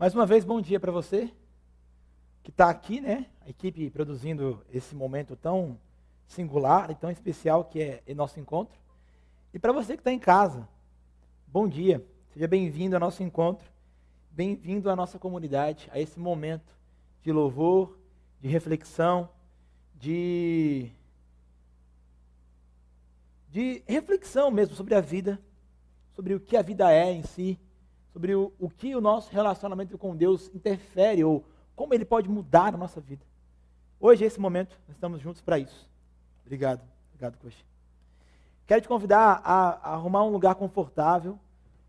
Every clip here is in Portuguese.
Mais uma vez, bom dia para você que está aqui, né? A equipe produzindo esse momento tão singular e tão especial que é o nosso encontro. E para você que está em casa, bom dia. Seja bem-vindo ao nosso encontro, bem-vindo à nossa comunidade, a esse momento de louvor, de reflexão, de de reflexão mesmo sobre a vida, sobre o que a vida é em si sobre o, o que o nosso relacionamento com Deus interfere ou como ele pode mudar a nossa vida. Hoje, esse momento, nós estamos juntos para isso. Obrigado. Obrigado, Coxa. Quero te convidar a, a, arrumar um lugar confortável,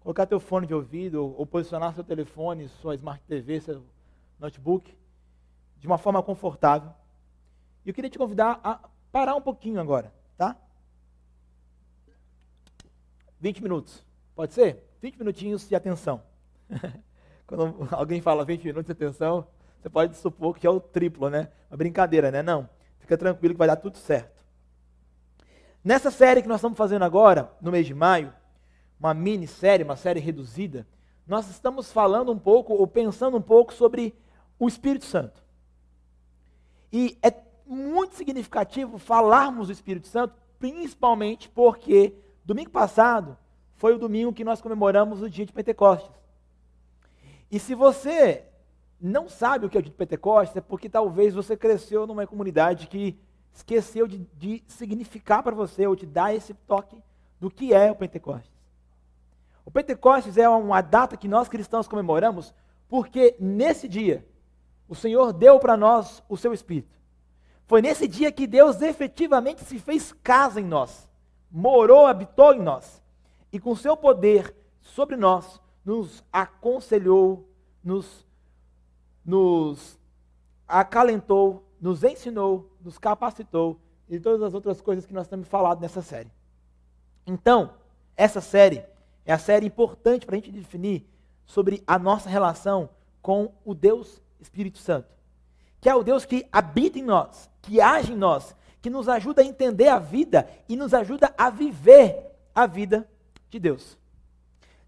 colocar teu fone de ouvido ou, ou posicionar seu telefone, sua Smart TV, seu notebook, de uma forma confortável. E eu queria te convidar a parar um pouquinho agora, tá? 20 minutos. Pode ser? 20 minutinhos de atenção. Quando alguém fala 20 minutos de atenção, você pode supor que é o triplo, né? Uma brincadeira, né? Não. Fica tranquilo que vai dar tudo certo. Nessa série que nós estamos fazendo agora, no mês de maio, uma minissérie, uma série reduzida, nós estamos falando um pouco, ou pensando um pouco sobre o Espírito Santo. E é muito significativo falarmos do Espírito Santo, principalmente porque domingo passado foi o domingo que nós comemoramos o dia de Pentecostes. E se você não sabe o que é o dia de Pentecostes, é porque talvez você cresceu numa comunidade que esqueceu de, de significar para você ou de dar esse toque do que é o Pentecostes. O Pentecostes é uma data que nós cristãos comemoramos porque nesse dia o Senhor deu para nós o seu Espírito. Foi nesse dia que Deus efetivamente se fez casa em nós, morou, habitou em nós e com seu poder sobre nós, nos aconselhou, nos, nos acalentou, nos ensinou, nos capacitou e todas as outras coisas que nós temos falado nessa série. Então, essa série é a série importante para a gente definir sobre a nossa relação com o Deus Espírito Santo, que é o Deus que habita em nós, que age em nós, que nos ajuda a entender a vida e nos ajuda a viver a vida de Deus.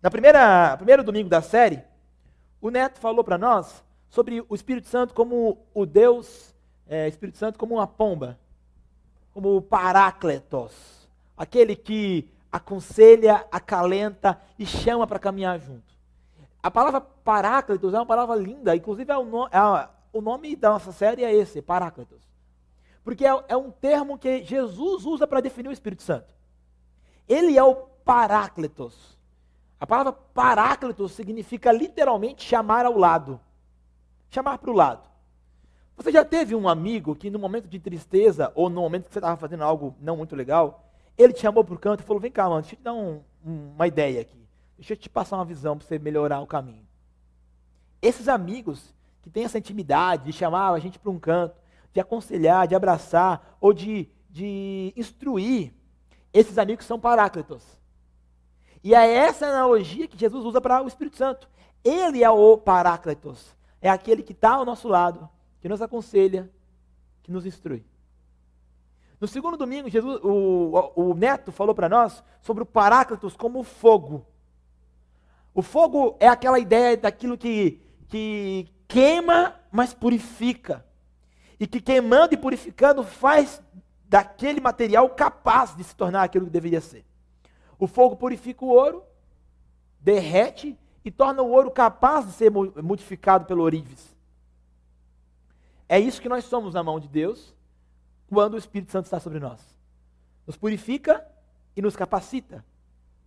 Na primeira primeiro domingo da série, o Neto falou para nós sobre o Espírito Santo como o Deus, é, Espírito Santo como uma pomba, como o Parácletos, aquele que aconselha, acalenta e chama para caminhar junto. A palavra Paráclitos é uma palavra linda, inclusive é o, no, é, o nome da nossa série é esse, Paráclitos. Porque é, é um termo que Jesus usa para definir o Espírito Santo. Ele é o Paráclitos. A palavra Paráclitos significa literalmente chamar ao lado. Chamar para o lado. Você já teve um amigo que no momento de tristeza, ou no momento que você estava fazendo algo não muito legal, ele te chamou para o canto e falou: Vem cá, mano, deixa eu te dar um, uma ideia aqui. Deixa eu te passar uma visão para você melhorar o caminho. Esses amigos que têm essa intimidade de chamar a gente para um canto, de aconselhar, de abraçar, ou de, de instruir, esses amigos são paráclitos. E é essa analogia que Jesus usa para o Espírito Santo. Ele é o Paráclitos. É aquele que está ao nosso lado, que nos aconselha, que nos instrui. No segundo domingo, Jesus, o, o Neto falou para nós sobre o Paráclitos como fogo. O fogo é aquela ideia daquilo que, que queima, mas purifica. E que queimando e purificando faz daquele material capaz de se tornar aquilo que deveria ser. O fogo purifica o ouro, derrete e torna o ouro capaz de ser modificado pelo ourives. É isso que nós somos na mão de Deus quando o Espírito Santo está sobre nós. Nos purifica e nos capacita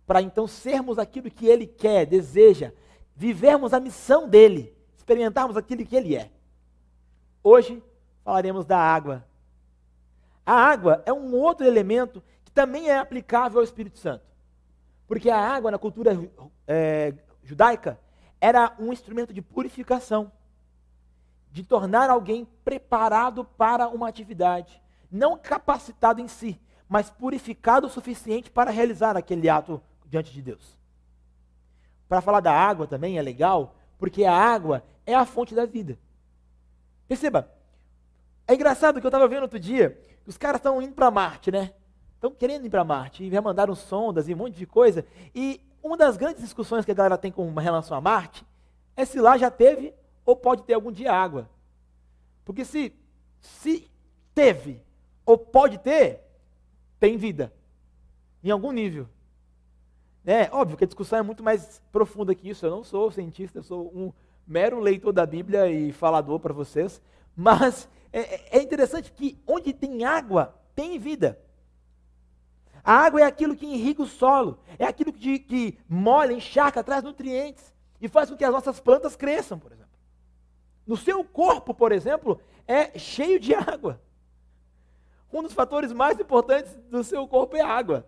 para então sermos aquilo que Ele quer, deseja, vivermos a missão dele, experimentarmos aquilo que Ele é. Hoje falaremos da água. A água é um outro elemento que também é aplicável ao Espírito Santo. Porque a água na cultura é, judaica era um instrumento de purificação, de tornar alguém preparado para uma atividade, não capacitado em si, mas purificado o suficiente para realizar aquele ato diante de Deus. Para falar da água também é legal, porque a água é a fonte da vida. Perceba, é engraçado que eu estava vendo outro dia, os caras estão indo para Marte, né? Estão querendo ir para Marte e já mandaram sondas e um monte de coisa. E uma das grandes discussões que a galera tem com relação a Marte é se lá já teve ou pode ter algum dia água. Porque se, se teve ou pode ter, tem vida. Em algum nível. É óbvio que a discussão é muito mais profunda que isso. Eu não sou cientista, eu sou um mero leitor da Bíblia e falador para vocês. Mas é, é interessante que onde tem água, tem vida. A água é aquilo que irriga o solo, é aquilo que, que molha, encharca, traz nutrientes e faz com que as nossas plantas cresçam, por exemplo. No seu corpo, por exemplo, é cheio de água. Um dos fatores mais importantes do seu corpo é água.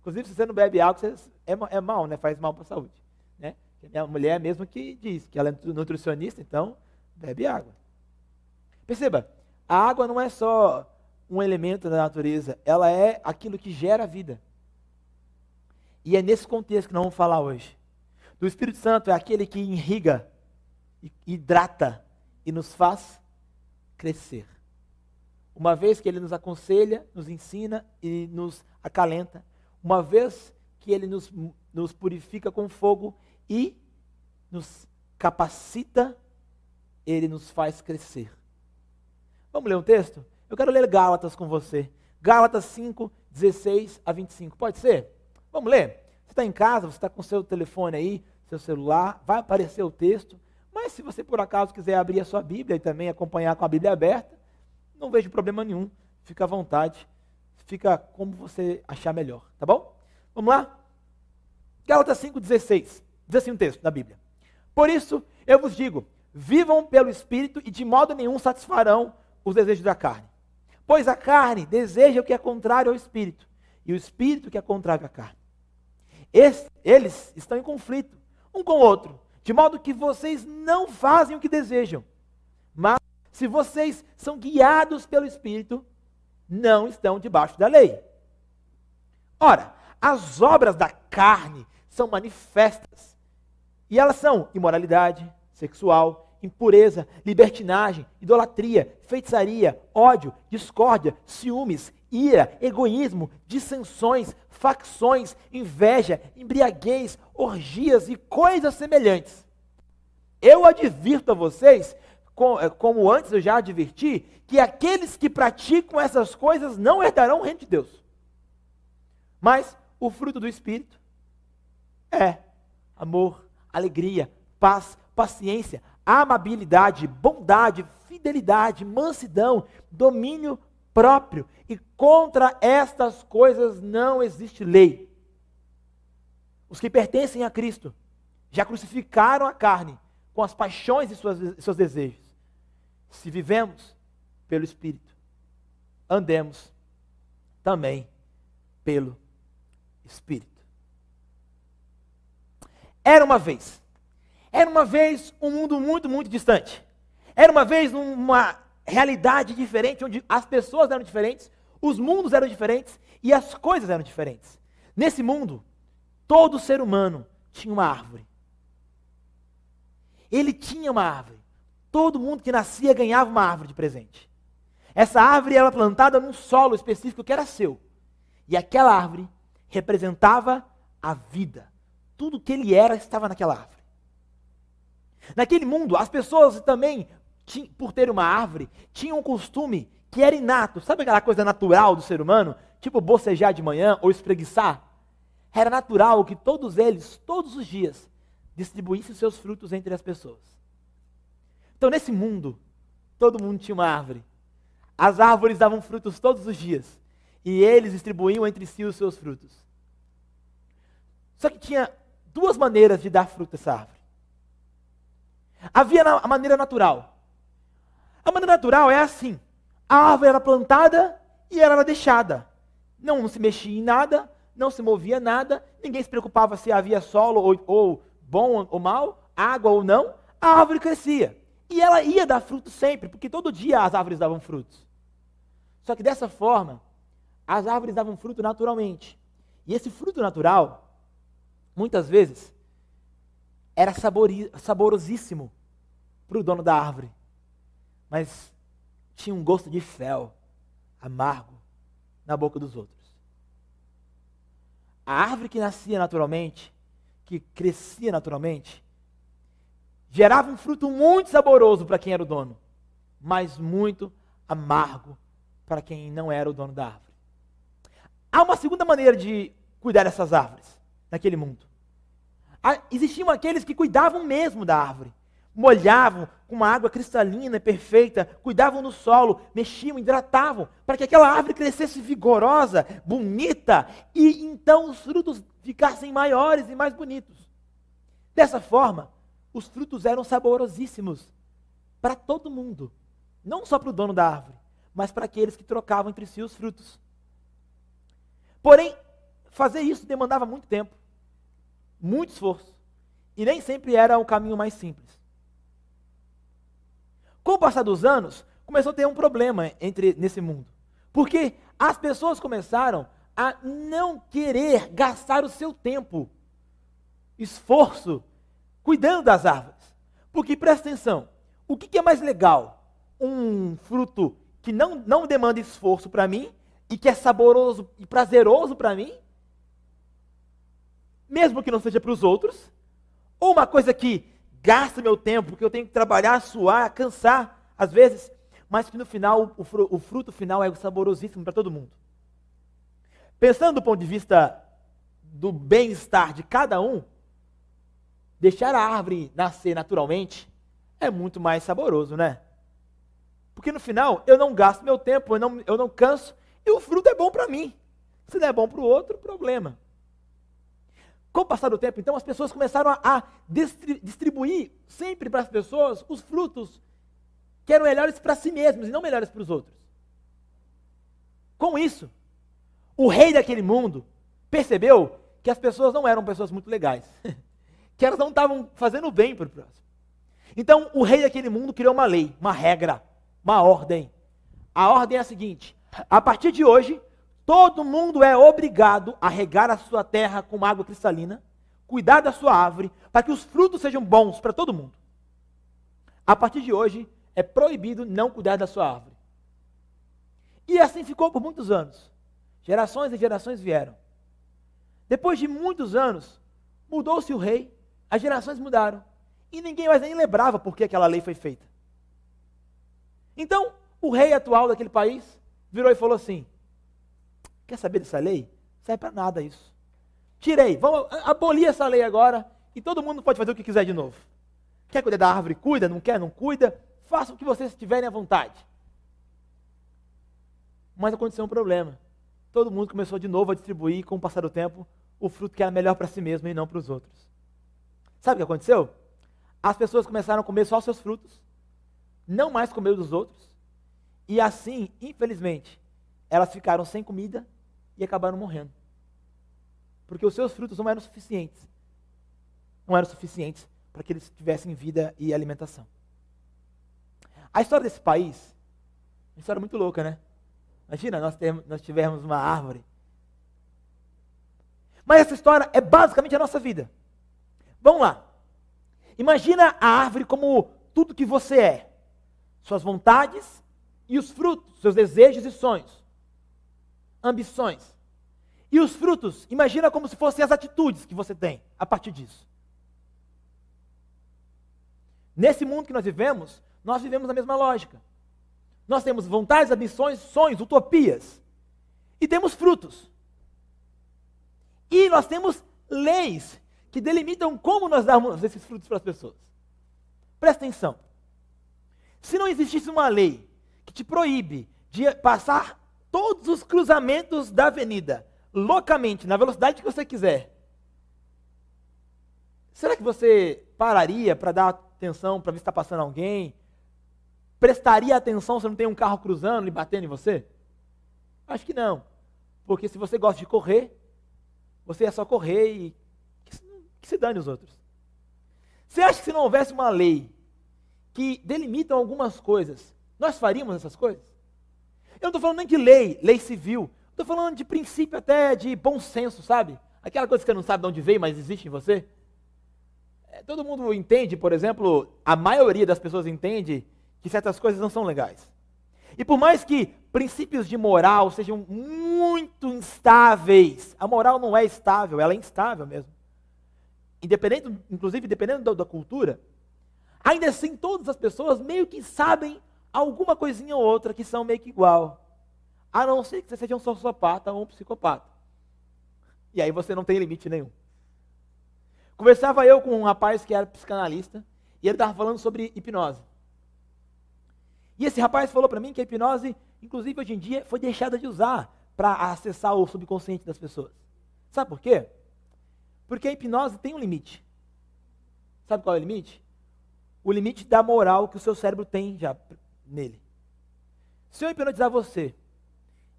Inclusive, se você não bebe água, você é, é mal, né? Faz mal para a saúde. Né? Minha mulher mesmo que diz que ela é nutricionista, então bebe água. Perceba, a água não é só um elemento da natureza, ela é aquilo que gera vida. E é nesse contexto que nós vamos falar hoje. Do Espírito Santo é aquele que irriga, hidrata e nos faz crescer. Uma vez que ele nos aconselha, nos ensina e nos acalenta, uma vez que ele nos, nos purifica com fogo e nos capacita, ele nos faz crescer. Vamos ler um texto? Eu quero ler Gálatas com você. Gálatas 5, 16 a 25. Pode ser? Vamos ler? Você está em casa, você está com seu telefone aí, seu celular, vai aparecer o texto. Mas se você por acaso quiser abrir a sua Bíblia e também acompanhar com a Bíblia aberta, não vejo problema nenhum. Fica à vontade. Fica como você achar melhor, tá bom? Vamos lá? Gálatas 5,16. Diz assim um texto da Bíblia. Por isso, eu vos digo: vivam pelo Espírito e de modo nenhum satisfarão os desejos da carne. Pois a carne deseja o que é contrário ao espírito, e o espírito que é contrário à carne. eles estão em conflito um com o outro, de modo que vocês não fazem o que desejam. Mas se vocês são guiados pelo espírito, não estão debaixo da lei. Ora, as obras da carne são manifestas. E elas são imoralidade sexual, impureza, libertinagem, idolatria, feitiçaria, ódio, discórdia, ciúmes, ira, egoísmo, dissensões, facções, inveja, embriaguez, orgias e coisas semelhantes. Eu advirto a vocês, eh, como antes eu já adverti, que aqueles que praticam essas coisas não herdarão o reino de Deus. Mas o fruto do Espírito é amor, alegria, paz, paciência, amabilidade, bondade, fidelidade, mansidão, domínio próprio. E contra estas coisas não existe lei. Os que pertencem a Cristo já crucificaram a carne com as paixões e seus desejos. Se vivemos pelo Espírito, andemos também pelo Espírito. Era uma vez era uma vez um mundo muito, muito distante. Era uma vez uma realidade diferente, onde as pessoas eram diferentes, os mundos eram diferentes e as coisas eram diferentes. Nesse mundo, todo ser humano tinha uma árvore. Ele tinha uma árvore. Todo mundo que nascia ganhava uma árvore de presente. Essa árvore era plantada num solo específico que era seu. E aquela árvore representava a vida. Tudo que ele era estava naquela árvore. Naquele mundo, as pessoas também, por ter uma árvore, tinham um costume que era inato. Sabe aquela coisa natural do ser humano? Tipo bocejar de manhã ou espreguiçar? Era natural que todos eles, todos os dias, distribuíssem seus frutos entre as pessoas. Então, nesse mundo, todo mundo tinha uma árvore. As árvores davam frutos todos os dias. E eles distribuíam entre si os seus frutos. Só que tinha duas maneiras de dar fruto a essa árvore. Havia a maneira natural. A maneira natural é assim: a árvore era plantada e ela era deixada. Não, não se mexia em nada, não se movia nada, ninguém se preocupava se havia solo ou, ou bom ou mal, água ou não, a árvore crescia. E ela ia dar fruto sempre, porque todo dia as árvores davam frutos. Só que dessa forma, as árvores davam fruto naturalmente. E esse fruto natural, muitas vezes, era saborosíssimo para o dono da árvore, mas tinha um gosto de fel, amargo, na boca dos outros. A árvore que nascia naturalmente, que crescia naturalmente, gerava um fruto muito saboroso para quem era o dono, mas muito amargo para quem não era o dono da árvore. Há uma segunda maneira de cuidar dessas árvores naquele mundo. Existiam aqueles que cuidavam mesmo da árvore, molhavam com uma água cristalina perfeita, cuidavam do solo, mexiam, hidratavam, para que aquela árvore crescesse vigorosa, bonita, e então os frutos ficassem maiores e mais bonitos. Dessa forma, os frutos eram saborosíssimos para todo mundo, não só para o dono da árvore, mas para aqueles que trocavam entre si os frutos. Porém, fazer isso demandava muito tempo, muito esforço, e nem sempre era o caminho mais simples. Com o passar dos anos, começou a ter um problema entre nesse mundo. Porque as pessoas começaram a não querer gastar o seu tempo, esforço, cuidando das árvores. Porque presta atenção, o que, que é mais legal? Um fruto que não, não demanda esforço para mim e que é saboroso e prazeroso para mim, mesmo que não seja para os outros, ou uma coisa que gasta meu tempo, porque eu tenho que trabalhar, suar, cansar, às vezes, mas que no final, o fruto final é saborosíssimo para todo mundo. Pensando do ponto de vista do bem-estar de cada um, deixar a árvore nascer naturalmente é muito mais saboroso, né? Porque no final eu não gasto meu tempo, eu não, eu não canso e o fruto é bom para mim. Se não é bom para o outro, problema. Com o passar do tempo, então, as pessoas começaram a, a distribuir sempre para as pessoas os frutos que eram melhores para si mesmos e não melhores para os outros. Com isso, o rei daquele mundo percebeu que as pessoas não eram pessoas muito legais, que elas não estavam fazendo bem para o próximo. Então, o rei daquele mundo criou uma lei, uma regra, uma ordem. A ordem é a seguinte: a partir de hoje, todo mundo é obrigado a regar a sua terra com água cristalina, cuidar da sua árvore, para que os frutos sejam bons para todo mundo. A partir de hoje, é proibido não cuidar da sua árvore. E assim ficou por muitos anos. Gerações e gerações vieram. Depois de muitos anos, mudou-se o rei, as gerações mudaram. E ninguém mais nem lembrava por que aquela lei foi feita. Então, o rei atual daquele país virou e falou assim: Quer saber dessa lei? Serve para nada isso. Tirei, vamos abolir essa lei agora e todo mundo pode fazer o que quiser de novo. Quer cuidar da árvore? Cuida, não quer? Não cuida. Faça o que vocês tiverem à vontade. Mas aconteceu um problema. Todo mundo começou de novo a distribuir, com o passar do tempo, o fruto que era melhor para si mesmo e não para os outros. Sabe o que aconteceu? As pessoas começaram a comer só seus frutos, não mais comer dos outros, e assim, infelizmente, elas ficaram sem comida e acabaram morrendo. Porque os seus frutos não eram suficientes. Não eram suficientes para que eles tivessem vida e alimentação. A história desse país, uma história muito louca, né? Imagina, nós, termos, nós tivermos uma árvore. Mas essa história é basicamente a nossa vida. Vamos lá. Imagina a árvore como tudo que você é. Suas vontades e os frutos, seus desejos e sonhos. Ambições. E os frutos, imagina como se fossem as atitudes que você tem a partir disso. Nesse mundo que nós vivemos, nós vivemos a mesma lógica. Nós temos vontades, ambições, sonhos, utopias. E temos frutos. E nós temos leis que delimitam como nós damos esses frutos para as pessoas. Presta atenção. Se não existisse uma lei que te proíbe de passar todos os cruzamentos da avenida loucamente, na velocidade que você quiser, será que você pararia para dar atenção para ver se está passando alguém? prestaria atenção se não tem um carro cruzando e batendo em você? Acho que não. Porque se você gosta de correr, você é só correr e que, se dane os outros. Você acha que se não houvesse uma lei que delimita algumas coisas, nós faríamos essas coisas? Eu não estou falando nem de lei, lei civil. Estou falando de princípio até de bom senso, sabe? Aquela coisa que você não sabe de onde veio, mas existe em você. É, todo mundo entende, por exemplo, a maioria das pessoas entende que certas coisas não são legais. E por mais que princípios de moral sejam muito instáveis, a moral não é estável, ela é instável mesmo. Independente, inclusive dependendo da, da cultura, ainda assim todas as pessoas meio que sabem alguma coisinha ou outra que são meio que igual. A não ser que você seja um sociopata ou um psicopata. E aí você não tem limite nenhum. Conversava eu com um rapaz que era psicanalista e ele estava falando sobre hipnose. E esse rapaz falou para mim que a hipnose, inclusive hoje em dia, foi deixada de usar para acessar o subconsciente das pessoas. Sabe por quê? Porque a hipnose tem um limite. Sabe qual é o limite? O limite da moral que o seu cérebro tem já nele. Se eu hipnotizar você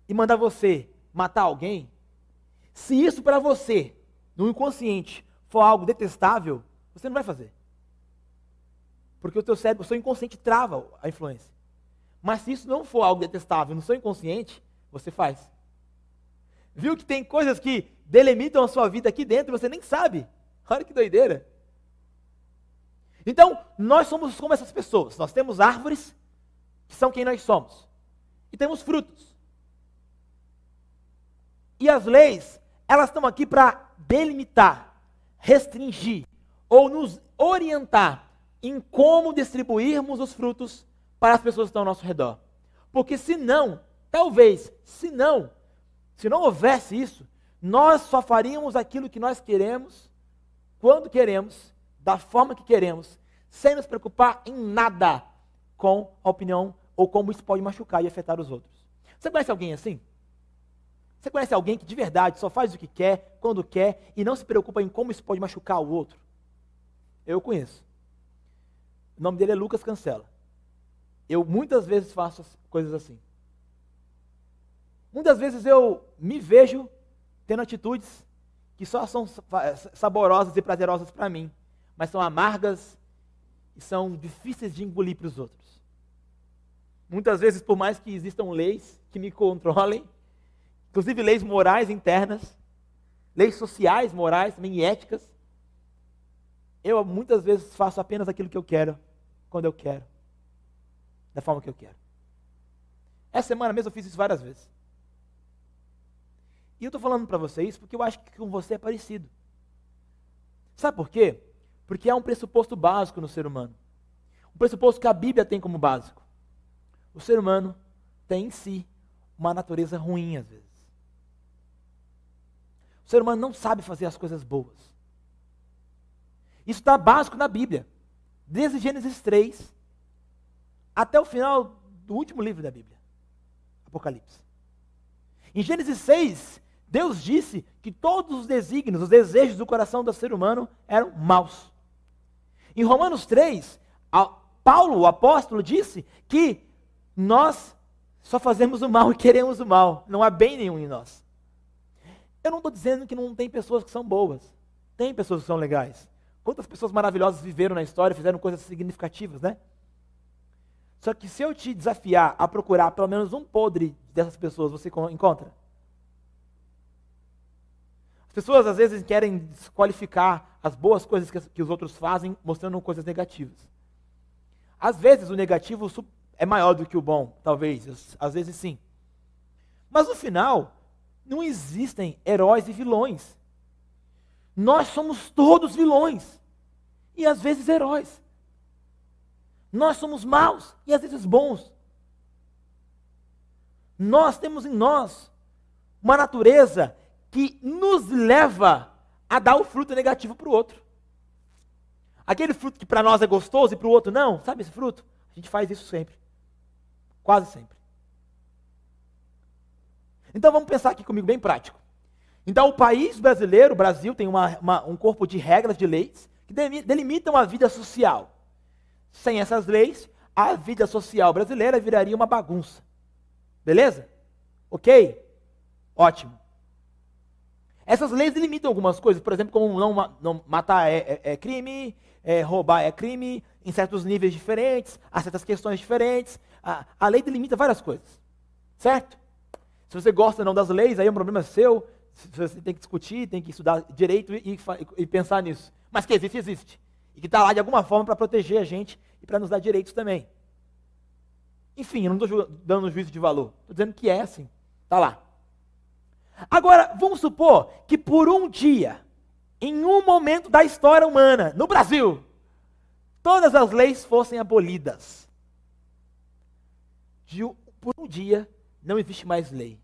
e mandar você matar alguém, se isso para você, no inconsciente, for algo detestável, você não vai fazer. Porque o teu cérebro, o seu inconsciente trava a influência. Mas se isso não for algo detestável no seu inconsciente, você faz. Viu que tem coisas que delimitam a sua vida aqui dentro e você nem sabe. Olha que doideira. Então, nós somos como essas pessoas. Nós temos árvores, que são quem nós somos. E temos frutos. E as leis, elas estão aqui para delimitar, restringir ou nos orientar em como distribuirmos os frutos para as pessoas que estão ao nosso redor. Porque se não, talvez, se não, se não houvesse isso, nós só faríamos aquilo que nós queremos, quando queremos, da forma que queremos, sem nos preocupar em nada com a opinião ou como isso pode machucar e afetar os outros. Você conhece alguém assim? Você conhece alguém que de verdade só faz o que quer, quando quer e não se preocupa em como isso pode machucar o outro? Eu conheço. O nome dele é Lucas Cancela. Eu muitas vezes faço coisas assim. Muitas vezes eu me vejo tendo atitudes que só são saborosas e prazerosas para mim, mas são amargas e são difíceis de engolir para os outros. Muitas vezes, por mais que existam leis que me controlem, inclusive leis morais internas, leis sociais, morais, também éticas, eu muitas vezes faço apenas aquilo que eu quero, quando eu quero da forma que eu quero. Essa semana mesmo eu fiz isso várias vezes. E eu estou falando para vocês porque eu acho que com você é parecido. Sabe por quê? Porque há um pressuposto básico no ser humano. Um pressuposto que a Bíblia tem como básico. O ser humano tem em si uma natureza ruim às vezes. O ser humano não sabe fazer as coisas boas. Isso está básico na Bíblia. Desde Gênesis 3 até o final do último livro da Bíblia, Apocalipse. Em Gênesis 6, Deus disse que todos os desígnios, os desejos do coração do ser humano eram maus. Em Romanos 3, Paulo, o apóstolo, disse que nós só fazemos o mal e queremos o mal, não há bem nenhum em nós. Eu não estou dizendo que não tem pessoas que são boas, tem pessoas que são legais. Quantas pessoas maravilhosas viveram na história, fizeram coisas significativas, né? Só que se eu te desafiar a procurar pelo menos um podre dessas pessoas, você encontra? As pessoas às vezes querem desqualificar as boas coisas que, os outros fazem, mostrando coisas negativas. Às vezes o negativo é maior do que o bom, talvez, às vezes sim. Mas no final, não existem heróis e vilões. Nós somos todos vilões e às vezes heróis. Nós somos maus e às vezes bons. Nós temos em nós uma natureza que nos leva a dar o fruto negativo para o outro. Aquele fruto que para nós é gostoso e para o outro não, sabe esse fruto? A gente faz isso sempre. Quase sempre. Então vamos pensar aqui comigo bem prático. Então o país brasileiro, o Brasil, tem uma, uma, um corpo de regras, de leis, que delimitam a vida social. Sem essas leis, a vida social brasileira viraria uma bagunça. Beleza? Ok? Ótimo. Essas leis limitam algumas coisas, por exemplo, como não, não matar é, é, é crime, é, roubar é crime, em certos níveis diferentes, há certas questões diferentes. A, a lei delimita várias coisas. Certo? Se você gosta ou não das leis, aí é um problema seu. Você tem que discutir, tem que estudar direito e, e, e pensar nisso. Mas que existe, existe e que está lá de alguma forma para proteger a gente e para nos dar direitos também. Enfim, eu não estou dando juízo de valor, estou dizendo que é assim, está lá. Agora, vamos supor que por um dia, em um momento da história humana, no Brasil, todas as leis fossem abolidas. De, por um dia, não existe mais lei.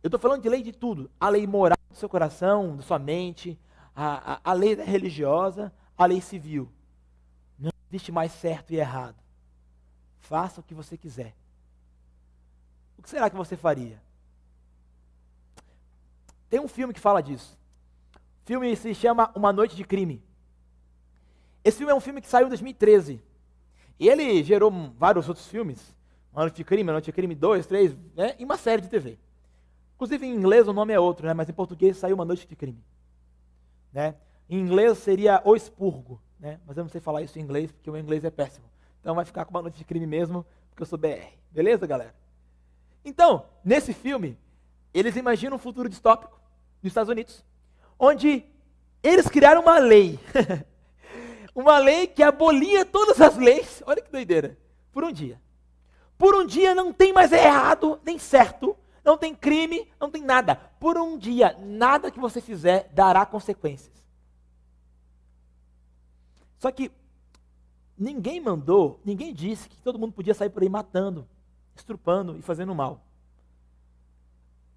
Eu estou falando de lei de tudo. A lei moral do seu coração, da sua mente, a, a, a lei religiosa, a lei civil. Não existe mais certo e errado. Faça o que você quiser. O que será que você faria? Tem um filme que fala disso. O filme se chama Uma Noite de Crime. Esse filme é um filme que saiu em 2013. E ele gerou vários outros filmes. Uma Noite de Crime, Uma Noite de Crime 2, 3, né? e uma série de TV. Inclusive em inglês o nome é outro, né? mas em português saiu Uma Noite de Crime. Né? Em inglês seria O Expurgo, né? mas eu não sei falar isso em inglês porque o inglês é péssimo. Então vai ficar com Uma Noite de Crime mesmo, porque eu sou BR. Beleza, galera? Então, nesse filme, eles imaginam um futuro distópico nos Estados Unidos, onde eles criaram uma lei. uma lei que abolia todas as leis. Olha que doideira. Por um dia. Por um dia não tem mais errado nem certo, não tem crime, não tem nada. Por um dia, nada que você fizer dará consequências. Só que ninguém mandou, ninguém disse que todo mundo podia sair por aí matando, estrupando e fazendo mal.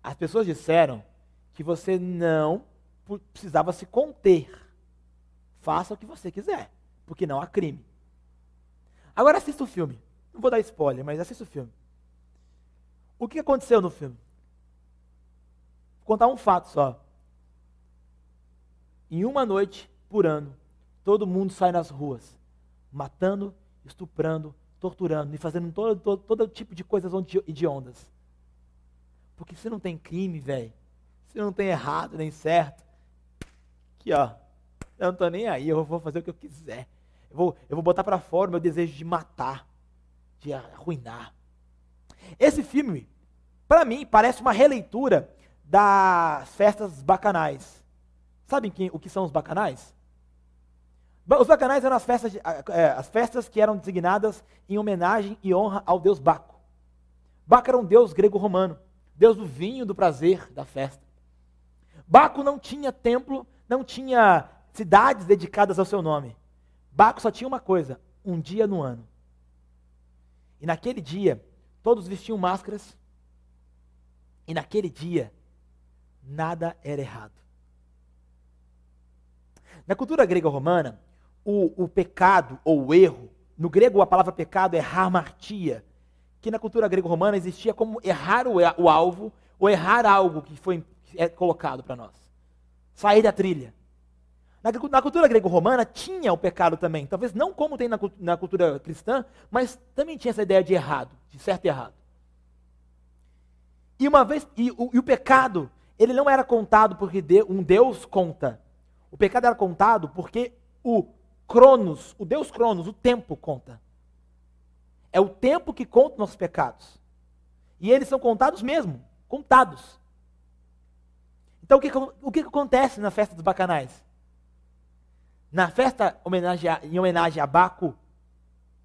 As pessoas disseram que você não precisava se conter. Faça o que você quiser, porque não há crime. Agora assista o filme. Não vou dar spoiler, mas assista o filme. O que aconteceu no filme? Vou contar um fato só. Em uma noite por ano, todo mundo sai nas ruas, matando, estuprando, torturando e fazendo todo, todo, todo tipo de coisas hediondas. Porque se não tem crime, velho, se não tem errado nem certo, aqui ó, eu não estou nem aí, eu vou fazer o que eu quiser. Eu vou, eu vou botar para fora o meu desejo de matar, de arruinar. Esse filme, para mim, parece uma releitura das festas bacanais. Sabem quem, o que são os bacanais? Os bacanais eram as festas, é, as festas que eram designadas em homenagem e honra ao deus Baco. Baco era um deus grego-romano, deus do vinho, do prazer, da festa. Baco não tinha templo, não tinha cidades dedicadas ao seu nome. Baco só tinha uma coisa: um dia no ano. E naquele dia, todos vestiam máscaras. E naquele dia, nada era errado. Na cultura grega romana, o, o pecado ou o erro, no grego a palavra pecado é hamartia, que na cultura grego-romana existia como errar o, o, alvo ou errar algo que foi é colocado para nós. Sair da trilha. Na, cultura grego-romana tinha o pecado também, talvez não como tem na, na cultura cristã, mas também tinha essa ideia de errado, de certo e errado. E uma vez, e o, e o pecado, ele não era contado porque de, um Deus conta. O pecado era contado porque o Cronos, o Deus Cronos, o tempo conta. É o tempo que conta nossos pecados. E eles são contados mesmo, contados. Então o que, o que acontece na festa dos bacanais? Na festa em homenagem a Baco,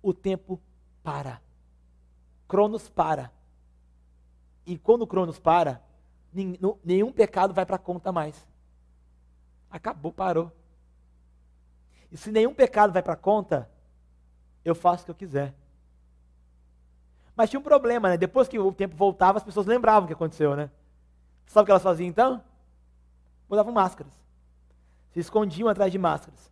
o tempo para. Cronos para. E quando o Cronos para, nenhum pecado vai para a conta mais. Acabou, parou. E se nenhum pecado vai para a conta, eu faço o que eu quiser. Mas tinha um problema, né? Depois que o tempo voltava, as pessoas lembravam o que aconteceu, né? Sabe o que elas faziam então? Usavam máscaras. Se escondiam atrás de máscaras.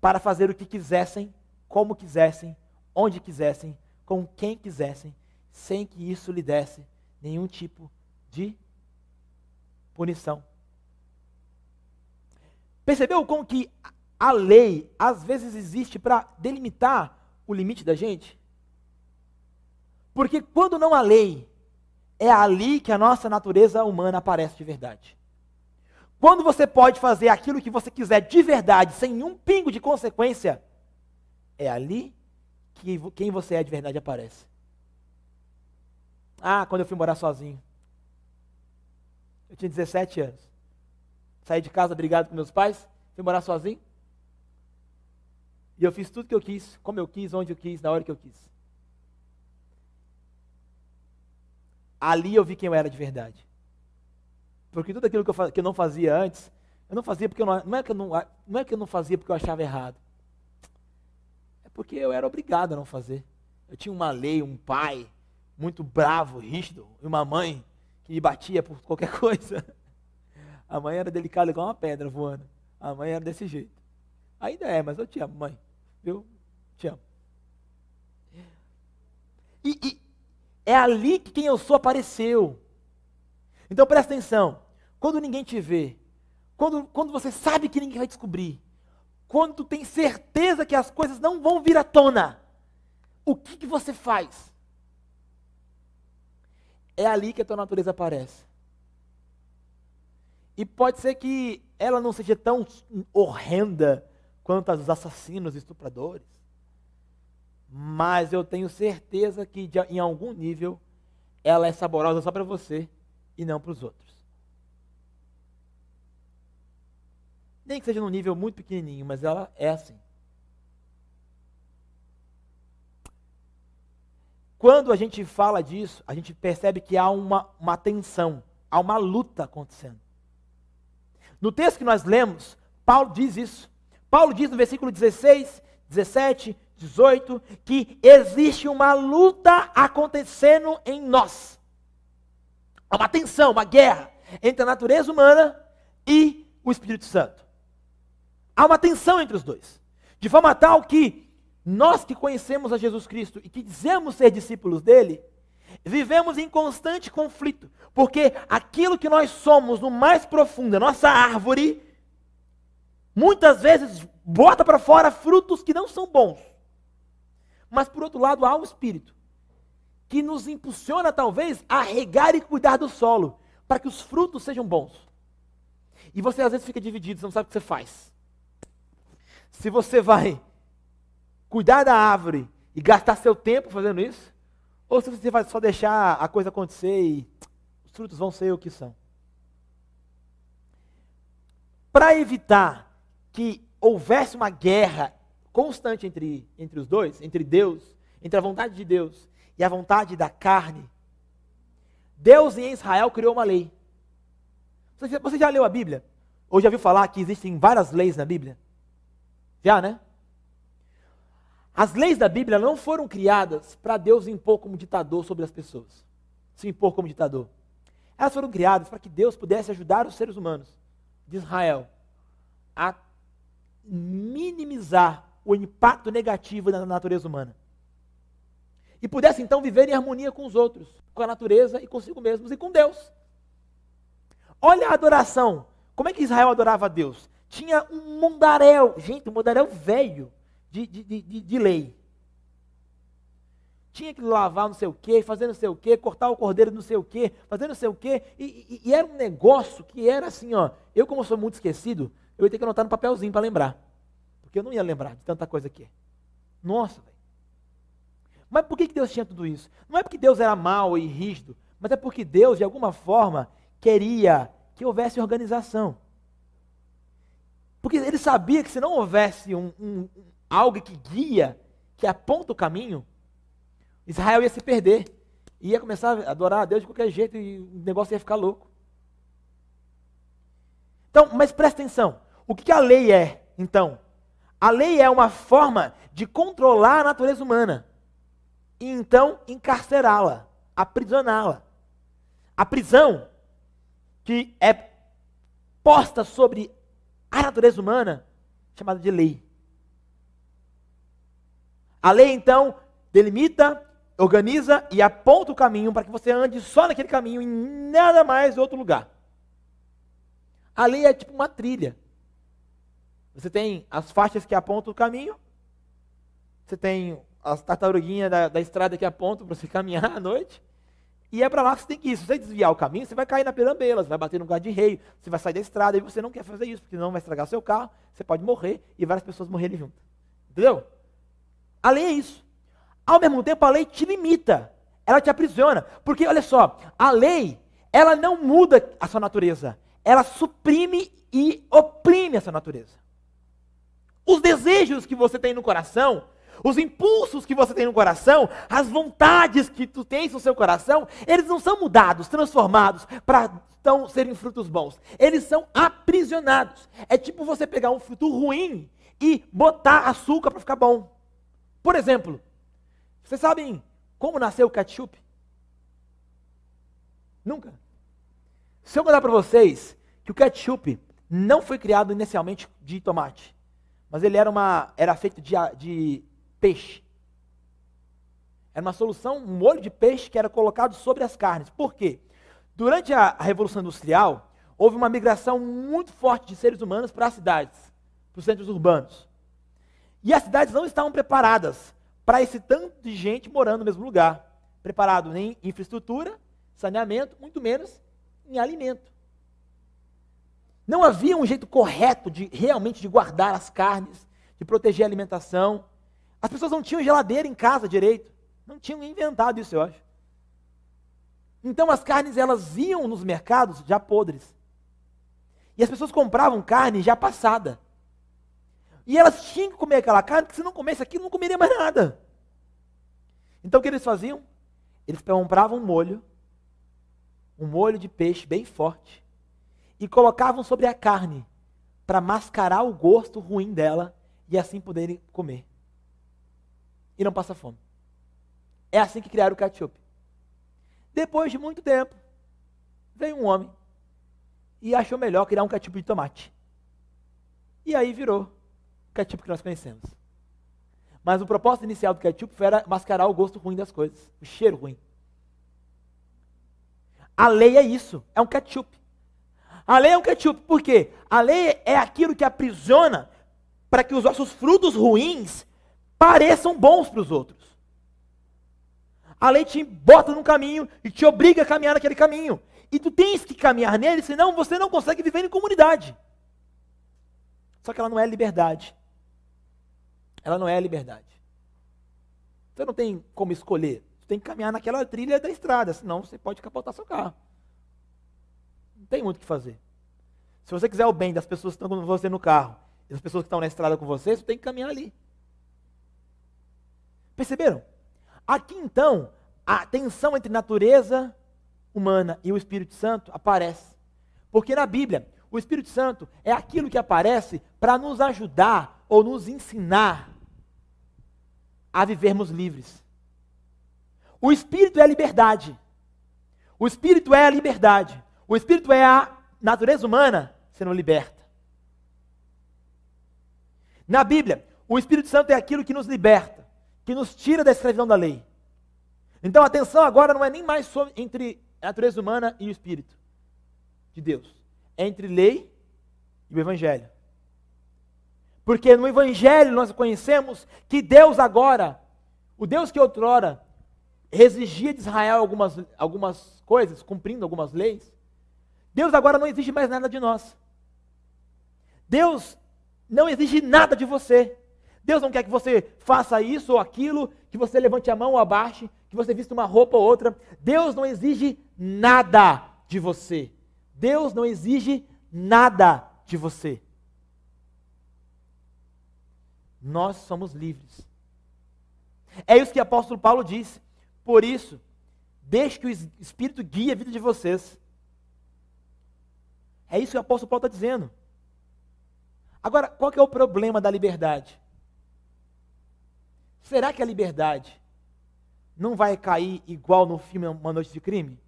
Para fazer o que quisessem, como quisessem, onde quisessem, com quem quisessem, sem que isso lhe desse nenhum tipo de punição. Percebeu como que a lei às vezes existe para delimitar o limite da gente? Porque quando não há lei, é ali que a nossa natureza humana aparece de verdade. Quando você pode fazer aquilo que você quiser de verdade, sem nenhum pingo de consequência, é ali que quem você é de verdade aparece. Ah, quando eu fui morar sozinho. Eu tinha 17 anos. Saí de casa brigado com meus pais, fui morar sozinho. E eu fiz tudo que eu quis, como eu quis, onde eu quis, na hora que eu quis. Ali eu vi quem eu era de verdade. Porque tudo aquilo que eu, que eu não fazia antes, eu não fazia porque eu não, não, é que eu não, não é que eu não fazia porque eu achava errado. Porque eu era obrigado a não fazer. Eu tinha uma lei, um pai muito bravo, rígido, e uma mãe que me batia por qualquer coisa. A mãe era delicada igual uma pedra voando. A mãe era desse jeito. Ainda é, mas eu te amo, mãe. Viu? Te amo. E, e é ali que quem eu sou apareceu. Então presta atenção. Quando ninguém te vê, quando, quando você sabe que ninguém vai descobrir, quando tu tem certeza que as coisas não vão vir à tona, o que, que você faz? É ali que a tua natureza aparece. E pode ser que ela não seja tão horrenda quanto as assassinos e estupradores. Mas eu tenho certeza que de, em algum nível ela é saborosa só para você e não para os outros. Nem que seja num nível muito pequenininho, mas ela é assim. Quando a gente fala disso, a gente percebe que há uma, uma tensão, há uma luta acontecendo. No texto que nós lemos, Paulo diz isso. Paulo diz no versículo 16, 17, 18, que existe uma luta acontecendo em nós. Há uma tensão, uma guerra entre a natureza humana e o Espírito Santo. Há uma tensão entre os dois. De forma tal que nós que conhecemos a Jesus Cristo e que dizemos ser discípulos dele, vivemos em constante conflito, porque aquilo que nós somos no mais profundo, a nossa árvore, muitas vezes bota para fora frutos que não são bons. Mas por outro lado, há o Espírito que nos impulsiona talvez a regar e cuidar do solo, para que os frutos sejam bons. E você às vezes fica dividido, você não sabe o que você faz. Se você vai cuidar da árvore e gastar seu tempo fazendo isso, ou se você vai só deixar a coisa acontecer e os frutos vão ser o que são. Para evitar que houvesse uma guerra constante entre, entre os dois, entre Deus, entre a vontade de Deus e a vontade da carne, Deus em Israel criou uma lei. Você, já leu a Bíblia? Ou já viu falar que existem várias leis na Bíblia? Já, né? As leis da Bíblia não foram criadas para Deus impor como ditador sobre as pessoas. Se impor como ditador. Elas foram criadas para que Deus pudesse ajudar os seres humanos de Israel a minimizar o impacto negativo na natureza humana. E pudesse então viver em harmonia com os outros, com a natureza e consigo mesmos e com Deus. Olha a adoração. Como é que Israel adorava a Deus? Tinha um mundaréu, gente, um mundaréu velho de, de, de, de lei. Tinha que lavar não sei o quê, fazer não sei o quê, cortar o cordeiro não sei o quê, fazer não sei o quê. E, e, e era um negócio que era assim, ó. Eu, como sou muito esquecido, eu ia ter que anotar no papelzinho para lembrar. Porque eu não ia lembrar de tanta coisa aqui. Nossa, velho. Mas por que Deus tinha tudo isso? Não é porque Deus era mau e rígido, mas é porque Deus, de alguma forma, queria que houvesse organização. Porque ele sabia que se não houvesse um, um, algo que guia, que aponta o caminho, Israel ia se perder. Ia começar a adorar a Deus de qualquer jeito e o negócio ia ficar louco. Então, mas presta atenção. O que a lei é, então? A lei é uma forma de controlar a natureza humana. E então encarcerá-la, aprisioná-la. A prisão que é posta sobre a natureza humana, chamada de lei. A lei, então, delimita, organiza e aponta o caminho para que você ande só naquele caminho e nada mais em outro lugar. A lei é tipo uma trilha. Você tem as faixas que apontam o caminho, você tem as tartaruguinhas da, da estrada que apontam para você caminhar à noite, e é para lá que você tem que ir. Se você desviar o caminho, você vai cair na pirambela, você vai bater no guarda-reio, você vai sair da estrada e você não quer fazer isso, porque não vai estragar seu carro, você pode morrer e várias pessoas morrerem junto. Entendeu? A lei é isso. Ao mesmo tempo, a lei te limita, ela te aprisiona. Porque, olha só, a lei, ela não muda a sua natureza, ela suprime e oprime a sua natureza. Os desejos que você tem no coração, os impulsos que você tem no coração, as vontades que tu tens no seu coração, eles não são mudados, transformados para então serem frutos bons. Eles são aprisionados. É tipo você pegar um fruto ruim e botar açúcar para ficar bom. Por exemplo, vocês sabem como nasceu o ketchup? Nunca. Se eu contar para vocês que o ketchup não foi criado inicialmente de tomate, mas ele era, uma, era feito de, de peixe. Era uma solução, um molho de peixe que era colocado sobre as carnes. Por quê? Durante a, Revolução Industrial, houve uma migração muito forte de seres humanos para as cidades, para os centros urbanos. E as cidades não estavam preparadas para esse tanto de gente morando no mesmo lugar. Preparado em infraestrutura, saneamento, muito menos em alimento. Não havia um jeito correto de realmente de guardar as carnes, de proteger a alimentação. As pessoas não tinham geladeira em casa direito. Não tinham inventado isso, eu acho. Então as carnes elas iam nos mercados já podres. E as pessoas compravam carne já passada. E elas tinham que comer aquela carne, porque se não comesse aquilo, não comeria mais nada. Então o que eles faziam? Eles compravam um molho, um molho de peixe bem forte, e colocavam sobre a carne para mascarar o gosto ruim dela e assim poderem comer. E não passar fome. É assim que criaram o ketchup. Depois de muito tempo, veio um homem e achou melhor criar um ketchup de tomate. E aí virou o ketchup que nós conhecemos. Mas o propósito inicial do ketchup era mascarar o gosto ruim das coisas, o cheiro ruim. A lei é isso, é um ketchup. A lei é um ketchup, por quê? A lei é aquilo que aprisiona para que os nossos frutos ruins pareçam bons para os outros. A lei te bota num caminho e te obriga a caminhar naquele caminho. E tu tens que caminhar nele, senão você não consegue viver em comunidade. Só que ela não é liberdade. Ela não é liberdade. Você não tem como escolher. Você tem que caminhar naquela trilha da estrada, senão você pode capotar seu carro. Não tem muito o que fazer. Se você quiser o bem das pessoas que estão com você no carro e das pessoas que estão na estrada com você, você tem que caminhar ali. Perceberam? Aqui então, a tensão entre natureza humana e o Espírito Santo aparece. Porque na Bíblia, o Espírito Santo é aquilo que aparece para nos ajudar ou nos ensinar a vivermos livres. O Espírito é a liberdade. O Espírito é a liberdade. O Espírito é a natureza humana sendo liberta. Na Bíblia, o Espírito Santo é aquilo que nos liberta, que nos tira da escravidão da lei. Então a atenção agora não é nem mais sobre, entre a natureza humana e o Espírito de Deus. É entre lei e o Evangelho. Porque no Evangelho nós conhecemos que Deus agora, o Deus que outrora exigia de Israel algumas, algumas coisas, cumprindo algumas leis, Deus agora não exige mais nada de nós. Deus não exige nada de você. Deus não quer que você faça isso ou aquilo, que você levante a mão ou abaixe, que você vista uma roupa ou outra. Deus não exige nada de você. Deus não exige nada de você. Nós somos livres. É isso que o apóstolo Paulo disse. Por isso, deixe que o Espírito guie a vida de vocês. É isso que o apóstolo Paulo está dizendo. Agora, qual é o problema da liberdade? Será que a liberdade não vai cair igual no filme Uma Noite de Crime?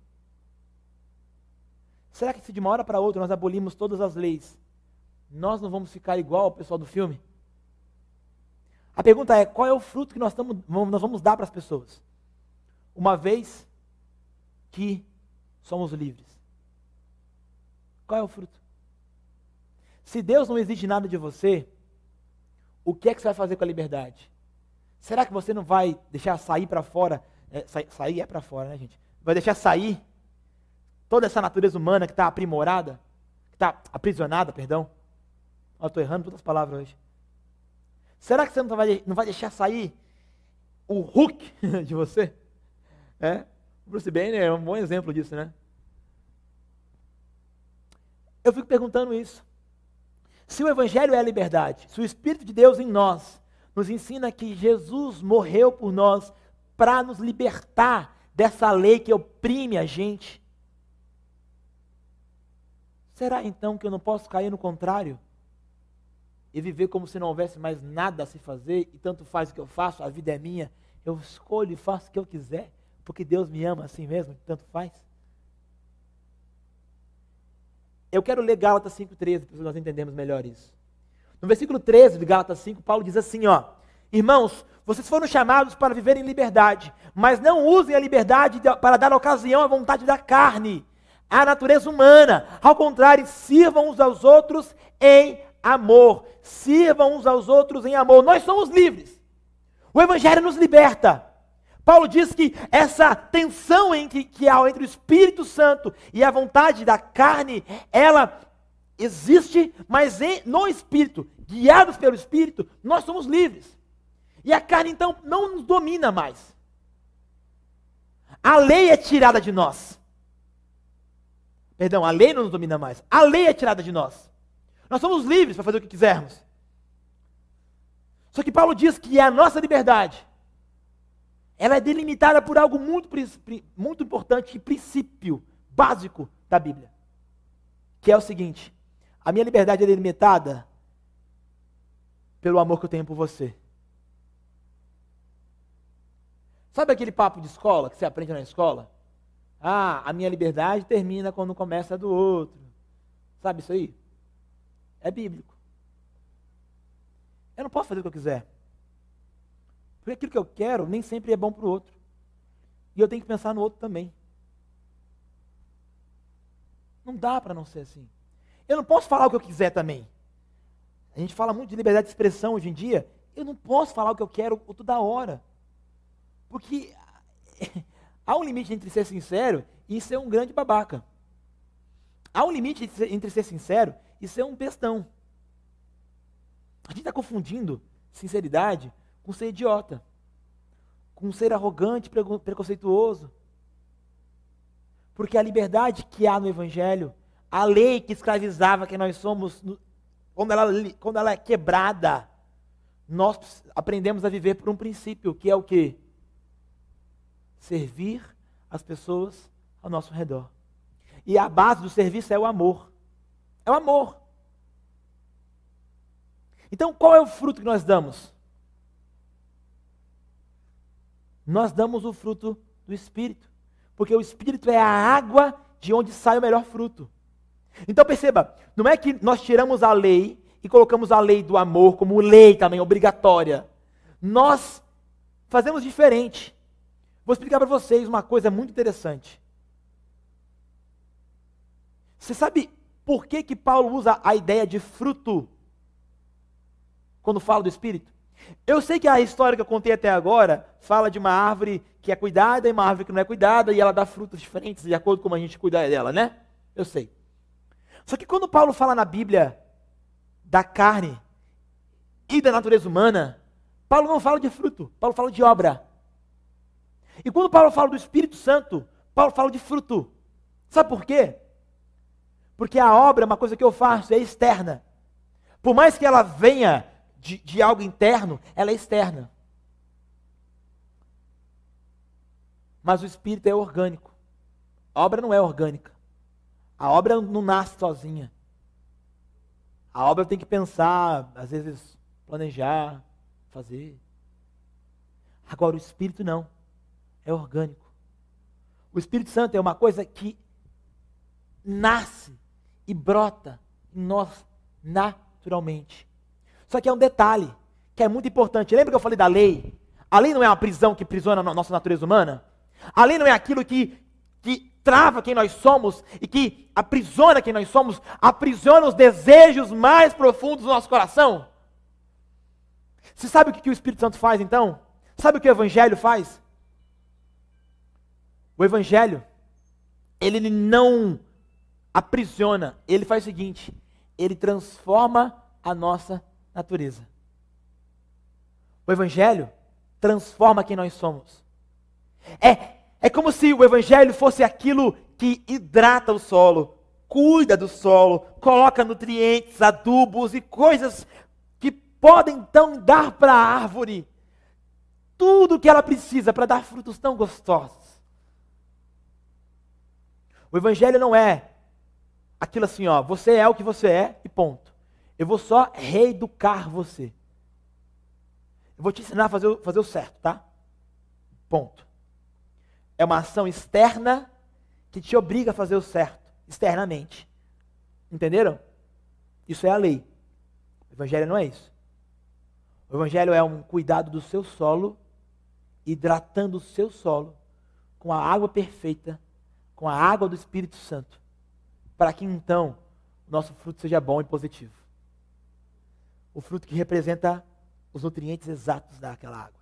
Será que se de uma hora para outra nós abolimos todas as leis, nós não vamos ficar igual ao pessoal do filme? A pergunta é: qual é o fruto que nós, tamo, nós vamos dar para as pessoas? Uma vez que somos livres. Qual é o fruto? Se Deus não exige nada de você, o que é que você vai fazer com a liberdade? Será que você não vai deixar sair para fora? É, sair, sair é para fora, né, gente? Vai deixar sair toda essa natureza humana que está aprimorada, que está aprisionada, perdão. Estou errando todas as palavras hoje. Será que você não vai, não vai deixar sair o Hulk de você? É? O Bruce Banner é um bom exemplo disso, né? Eu fico perguntando isso. Se o Evangelho é a liberdade, se o Espírito de Deus em nós nos ensina que Jesus morreu por nós para nos libertar dessa lei que oprime a gente, será então que eu não posso cair no contrário? e viver como se não houvesse mais nada a se fazer e tanto faz o que eu faço, a vida é minha, eu escolho e faço o que eu quiser, porque Deus me ama assim mesmo, tanto faz. Eu quero ler Gálatas 5,13, para nós entendermos melhor isso. No versículo 13 de Gálatas 5, Paulo diz assim: ó, Irmãos, vocês foram chamados para viver em liberdade, mas não usem a liberdade para dar ocasião à vontade da carne, à natureza humana. Ao contrário, sirvam uns aos outros em amor. Sirvam uns aos outros em amor. Nós somos livres. O Evangelho nos liberta. Paulo diz que essa tensão entre, que há entre o Espírito Santo e a vontade da carne, ela existe, mas em, no Espírito, guiados pelo Espírito, nós somos livres. E a carne então não nos domina mais. A lei é tirada de nós. Perdão, a lei não nos domina mais. A lei é tirada de nós. Nós somos livres para fazer o que quisermos. Só que Paulo diz que a nossa liberdade ela é delimitada por algo muito, muito importante e princípio básico da Bíblia. Que é o seguinte: a minha liberdade é delimitada pelo amor que eu tenho por você. Sabe aquele papo de escola que você aprende na escola? Ah, a minha liberdade termina quando começa a do outro. Sabe isso aí? É bíblico. Eu não posso fazer o que eu quiser. Porque aquilo que eu quero nem sempre é bom para o outro. E eu tenho que pensar no outro também. Não dá para não ser assim. Eu não posso falar o que eu quiser também. A gente fala muito de liberdade de expressão hoje em dia. Eu não posso falar o que eu quero toda hora. Porque há um limite entre ser sincero e ser um grande babaca. Há um limite entre ser sincero e ser um bestão. A gente está confundindo sinceridade com ser idiota, com ser arrogante, preconceituoso. Porque a liberdade que há no Evangelho, a lei que escravizava quem nós somos, quando ela, quando ela é quebrada, nós aprendemos a viver por um princípio, que é o quê? Servir as pessoas ao nosso redor. E a base do serviço é o amor. É o amor. Então, qual é o fruto que nós damos? nós damos o fruto do Espírito. Porque o Espírito é a água de onde sai o melhor fruto. Então perceba, não é que nós tiramos a lei e colocamos a lei do amor como lei também, obrigatória. Nós fazemos diferente. Vou explicar para vocês uma coisa muito interessante. Você sabe por que, que Paulo usa a ideia de fruto quando fala do Espírito? Eu sei que a história que eu contei até agora fala de uma árvore que é cuidada e uma árvore que não é cuidada, e ela dá frutos diferentes de acordo com como a gente cuida dela, né? Eu sei. Só que quando Paulo fala na Bíblia da carne e da natureza humana, Paulo não fala de fruto, Paulo fala de obra. E quando Paulo fala do Espírito Santo, Paulo fala de fruto. Sabe por quê? Porque a obra é uma coisa que eu faço, é externa. Por mais que ela venha de, de algo interno, ela é externa. Mas o espírito é orgânico. A obra não é orgânica. A obra não nasce sozinha. A obra tem que pensar, às vezes planejar, fazer. Agora o espírito não. É orgânico. O Espírito Santo é uma coisa que nasce e brota em nós naturalmente. Só que é um detalhe que é muito importante. Lembra que eu falei da lei? A lei não é uma prisão que prisiona a nossa natureza humana? A lei não é aquilo que, que trava quem nós somos e que aprisiona quem nós somos, aprisiona os desejos mais profundos do nosso coração? Você sabe o que, o Espírito Santo faz então? Sabe o que o Evangelho faz? O Evangelho, ele não aprisiona, ele faz o seguinte: ele transforma a nossa natureza. O Evangelho transforma quem nós somos. É, é como se o Evangelho fosse aquilo que hidrata o solo, cuida do solo, coloca nutrientes, adubos e coisas que podem então dar para a árvore tudo o que ela precisa para dar frutos tão gostosos. O Evangelho não é aquilo assim, ó, você é o que você é e ponto. Eu vou só reeducar você. Eu vou te ensinar a fazer, fazer o certo, tá? Ponto. É uma ação externa que te obriga a fazer o certo, externamente. Entenderam? Isso é a lei. O evangelho não é isso. O evangelho é um cuidado do seu solo, hidratando o seu solo com a água perfeita, com a água do Espírito Santo, para que então o nosso fruto seja bom e positivo. O fruto que representa os nutrientes exatos daquela água.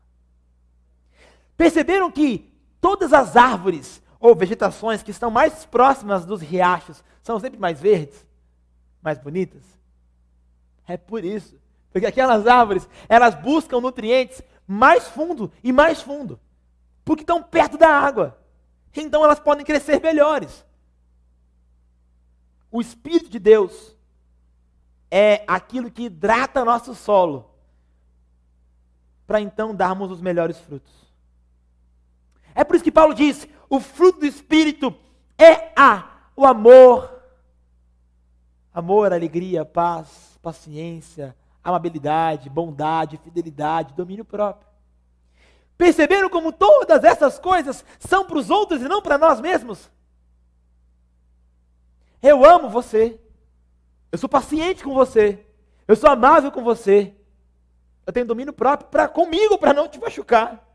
Perceberam que todas as árvores ou vegetações que estão mais próximas dos riachos são sempre mais verdes, mais bonitas? É por isso. Porque aquelas árvores, elas buscam nutrientes mais fundo e mais fundo. Porque estão perto da água. Então elas podem crescer melhores. O Espírito de Deus é aquilo que hidrata nosso solo para então darmos os melhores frutos. É por isso que Paulo diz: o fruto do Espírito é a, o amor. Amor, alegria, paz, paciência, amabilidade, bondade, fidelidade, domínio próprio. Perceberam como todas essas coisas são para os outros e não para nós mesmos? Eu amo você. Eu sou paciente com você. Eu sou amável com você. Eu tenho domínio próprio para comigo para não te machucar.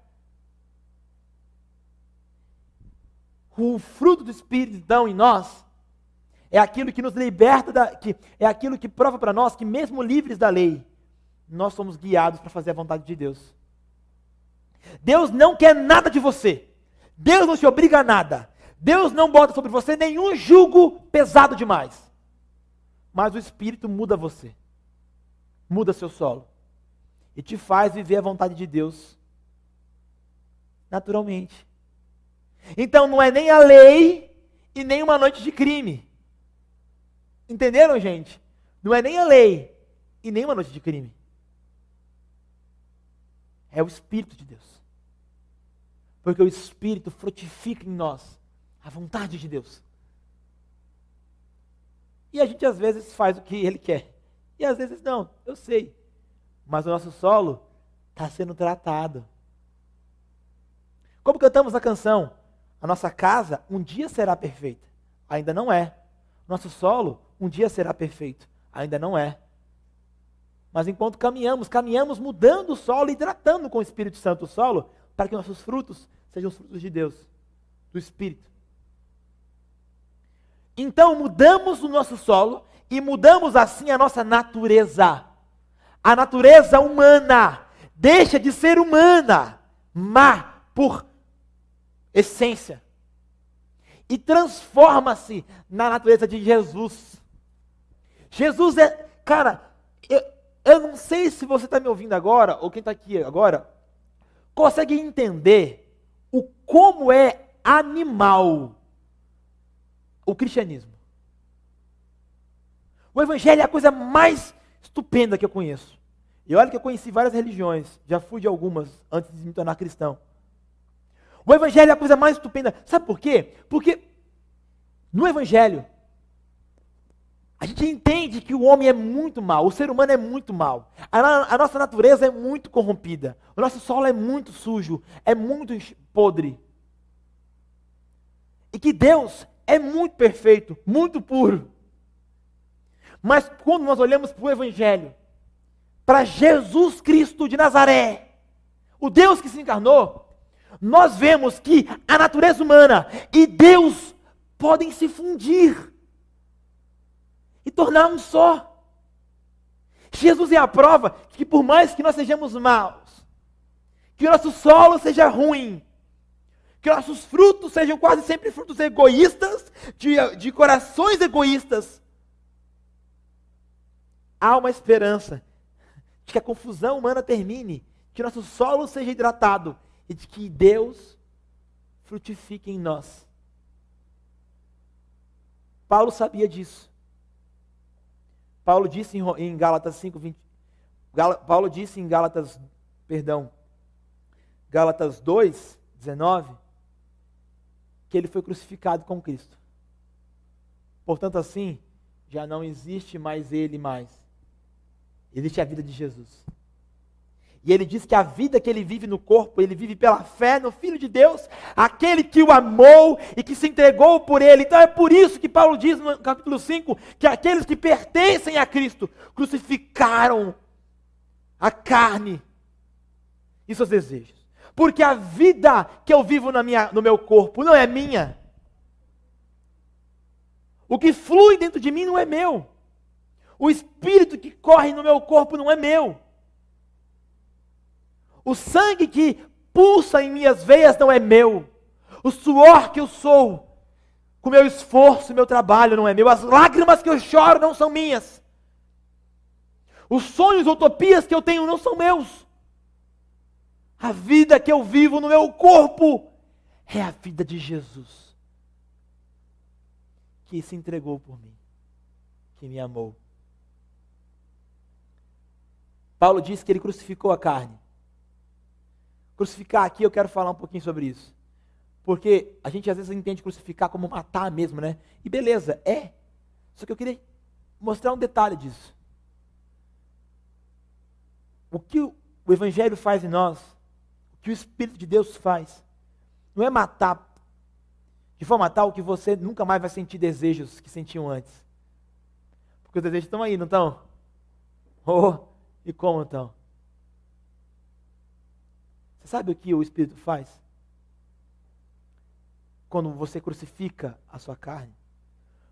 O fruto do Espírito então em nós é aquilo que nos liberta da, que é aquilo que prova para nós que mesmo livres da lei, nós somos guiados para fazer a vontade de Deus. Deus não quer nada de você. Deus não te obriga a nada. Deus não bota sobre você nenhum jugo pesado demais. Mas o Espírito muda você. Muda seu solo. E te faz viver a vontade de Deus naturalmente. Então não é nem a lei e nem uma noite de crime. Entenderam, gente? Não é nem a lei e nem uma noite de crime. É o Espírito de Deus. Porque o Espírito frutifica em nós a vontade de Deus. E a gente às vezes faz o que ele quer. E às vezes não, eu sei. Mas o nosso solo está sendo tratado. Como cantamos a canção, a nossa casa um dia será perfeita. Ainda não é. Nosso solo um dia será perfeito. Ainda não é. Mas enquanto caminhamos, caminhamos mudando o solo tratando com o Espírito Santo o solo, para que nossos frutos sejam os frutos de Deus, do Espírito. Então mudamos o nosso solo e mudamos assim a nossa natureza. A natureza humana deixa de ser humana, má por essência, e transforma-se na natureza de Jesus. Jesus é, cara, eu, eu não sei se você está me ouvindo agora, ou quem está aqui agora, consegue entender o como é animal o cristianismo. O evangelho é a coisa mais estupenda que eu conheço. E olha que eu conheci várias religiões, já fui de algumas antes de me tornar cristão. O evangelho é a coisa mais estupenda. Sabe por quê? Porque no evangelho a gente entende que o homem é muito mal, o ser humano é muito mal. A, a, nossa natureza é muito corrompida. O nosso solo é muito sujo, é muito podre. E que Deus é muito perfeito, muito puro. Mas quando nós olhamos para o Evangelho, para Jesus Cristo de Nazaré, o Deus que se encarnou, nós vemos que a natureza humana e Deus podem se fundir e tornar um só. Jesus é a prova que por mais que nós sejamos maus, que o nosso solo seja ruim, que nossos frutos sejam quase sempre frutos egoístas, de, de corações egoístas, há uma esperança de que a confusão humana termine, que nosso solo seja hidratado e de que Deus frutifique em nós. Paulo sabia disso. Paulo disse em Gálatas 5, 20, Paulo disse em Gálatas, perdão, Gálatas 2, 19, que ele foi crucificado com Cristo. Portanto, assim, já não existe mais ele mais, existe a vida de Jesus. E ele diz que a vida que ele vive no corpo, ele vive pela fé no Filho de Deus, aquele que o amou e que se entregou por ele. Então é por isso que Paulo diz no capítulo 5 que aqueles que pertencem a Cristo crucificaram a carne e seus desejos. Porque a vida que eu vivo na minha, no meu corpo não é minha. O que flui dentro de mim não é meu. O espírito que corre no meu corpo não é meu. O sangue que pulsa em minhas veias não é meu. O suor que eu sou, com meu esforço, meu trabalho não é meu. As lágrimas que eu choro não são minhas. Os sonhos, utopias que eu tenho não são meus. A vida que eu vivo no meu corpo é a vida de Jesus, que se entregou por mim, que me amou. Paulo diz que ele crucificou a carne Crucificar aqui, eu quero falar um pouquinho sobre isso. Porque a gente às vezes entende crucificar como matar mesmo, né? E beleza, é. Só que eu queria mostrar um detalhe disso. O que o Evangelho faz em nós, o que o Espírito de Deus faz, não é matar, de forma tal que você nunca mais vai sentir desejos que sentiam antes. Porque os desejos estão aí, não estão? Oh, e como então? Você sabe o que o Espírito faz? Quando você crucifica a sua carne,